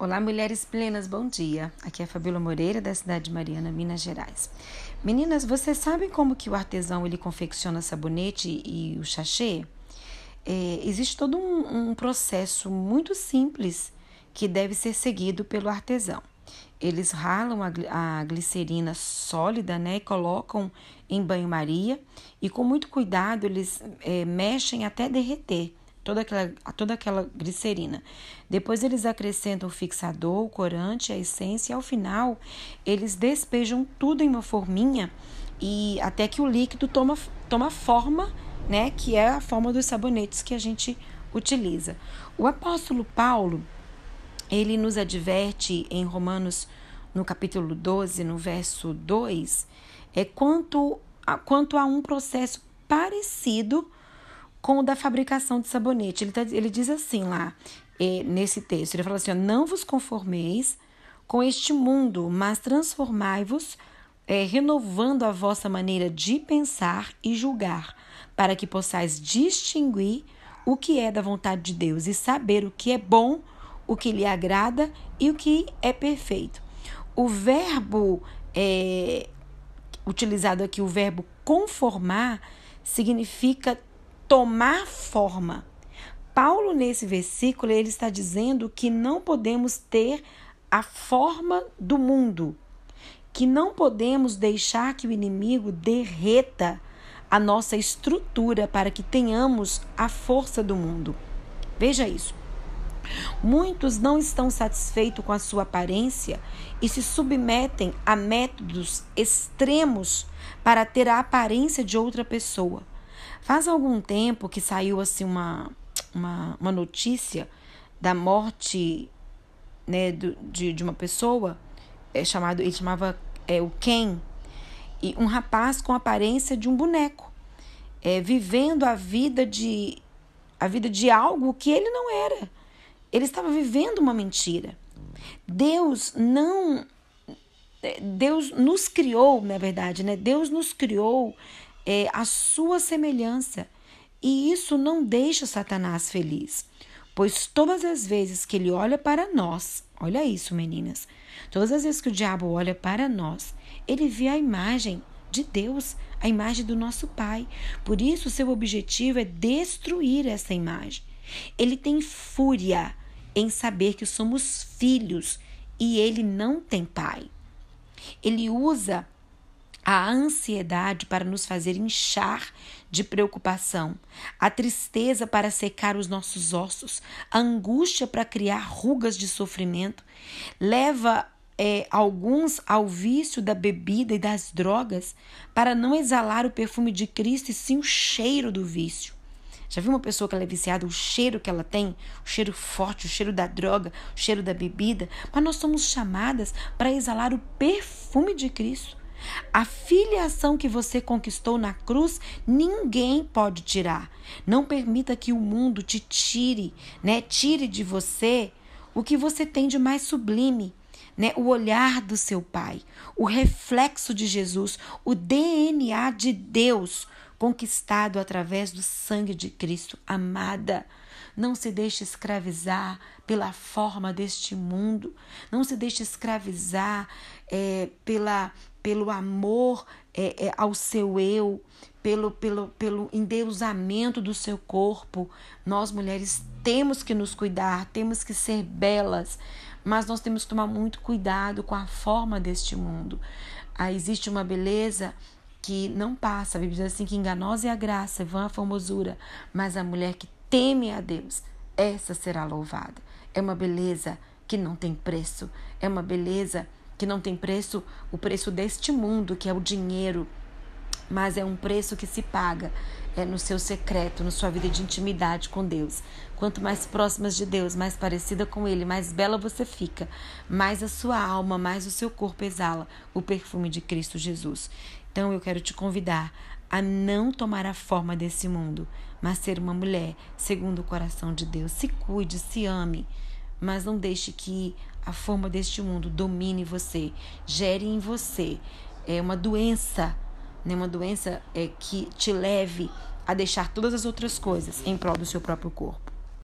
Olá, mulheres plenas, bom dia. Aqui é a Fabíola Moreira, da cidade de Mariana, Minas Gerais. Meninas, vocês sabem como que o artesão ele confecciona sabonete e o sachê? É, existe todo um, um processo muito simples que deve ser seguido pelo artesão. Eles ralam a, glicerina sólida, né, e colocam em banho-maria e com muito cuidado eles é, mexem até derreter toda aquela, toda aquela glicerina. Depois eles acrescentam o fixador, o corante, a essência e ao final eles despejam tudo em uma forminha e até que o líquido toma, toma forma, né, que é a forma dos sabonetes que a gente utiliza. O apóstolo Paulo, ele nos adverte em Romanos no capítulo 12, no verso 2, é quanto a, quanto a um processo parecido com o da fabricação de sabonete. Ele, tá, ele diz assim lá, é, nesse texto: ele fala assim: Não vos conformeis com este mundo, mas transformai-vos, é, renovando a vossa maneira de pensar e julgar, para que possais distinguir o que é da vontade de Deus e saber o que é bom, o que lhe agrada e o que é perfeito. O verbo é, utilizado aqui, o verbo conformar, significa tomar forma. Paulo, nesse versículo, ele está dizendo que não podemos ter a forma do mundo, que não podemos deixar que o inimigo derreta a nossa estrutura para que tenhamos a força do mundo. Veja isso. Muitos não estão satisfeitos com a sua aparência e se submetem a métodos extremos para ter a aparência de outra pessoa. Faz algum tempo que saiu assim uma, uma, uma notícia da morte né, do, de, de uma pessoa, é, chamado, ele chamava é, o Ken, e um rapaz com a aparência de um boneco, é, vivendo a vida de a vida de algo que ele não era. Ele estava vivendo uma mentira. Deus não é, Deus nos criou, na verdade, né? Deus nos criou é, a sua semelhança. E isso não deixa Satanás feliz, pois todas as vezes que ele olha para nós, olha isso, meninas, todas as vezes que o diabo olha para nós, ele vê a imagem de Deus, a imagem do nosso Pai. Por isso, seu objetivo é destruir essa imagem. Ele tem fúria em saber que somos filhos e ele não tem pai. Ele usa a ansiedade para nos fazer inchar de preocupação, a tristeza para secar os nossos ossos, a angústia para criar rugas de sofrimento, leva é, alguns ao vício da bebida e das drogas para não exalar o perfume de Cristo e sim o cheiro do vício. Já viu uma pessoa que ela é viciada, o cheiro que ela tem, o cheiro forte, o cheiro da droga, o cheiro da bebida? Mas nós somos chamadas para exalar o perfume de Cristo. A filiação que você conquistou na cruz, ninguém pode tirar. Não permita que o mundo te tire, né? Tire de você o que você tem de mais sublime, né? O olhar do seu Pai, o reflexo de Jesus, o DNA de Deus conquistado através do sangue de Cristo. Amada, não se deixe escravizar pela forma deste mundo. Não se deixe escravizar é, pela, pelo amor é, é, ao seu eu, pelo, pelo, pelo endeusamento do seu corpo. Nós, mulheres, temos que nos cuidar, temos que ser belas, mas nós temos que tomar muito cuidado com a forma deste mundo. Ah, existe uma beleza que não passa. A Bíblia diz assim que enganosa é a graça, vã a formosura, mas a mulher que teme a Deus, essa será louvada. É uma beleza que não tem preço, é uma beleza que não tem preço, o preço deste mundo, que é o dinheiro, mas é um preço que se paga é no seu secreto, na sua vida de intimidade com Deus. Quanto mais próximas de Deus, mais parecida com Ele, mais bela você fica, mais a sua alma, mais o seu corpo exala o perfume de Cristo Jesus. Então eu quero te convidar a não tomar a forma desse mundo, mas ser uma mulher segundo o coração de Deus. Se cuide, se ame, mas não deixe que a forma deste mundo domine você, gere em você é uma doença, né? uma doença é, que te leve a deixar todas as outras coisas em prol do seu próprio corpo.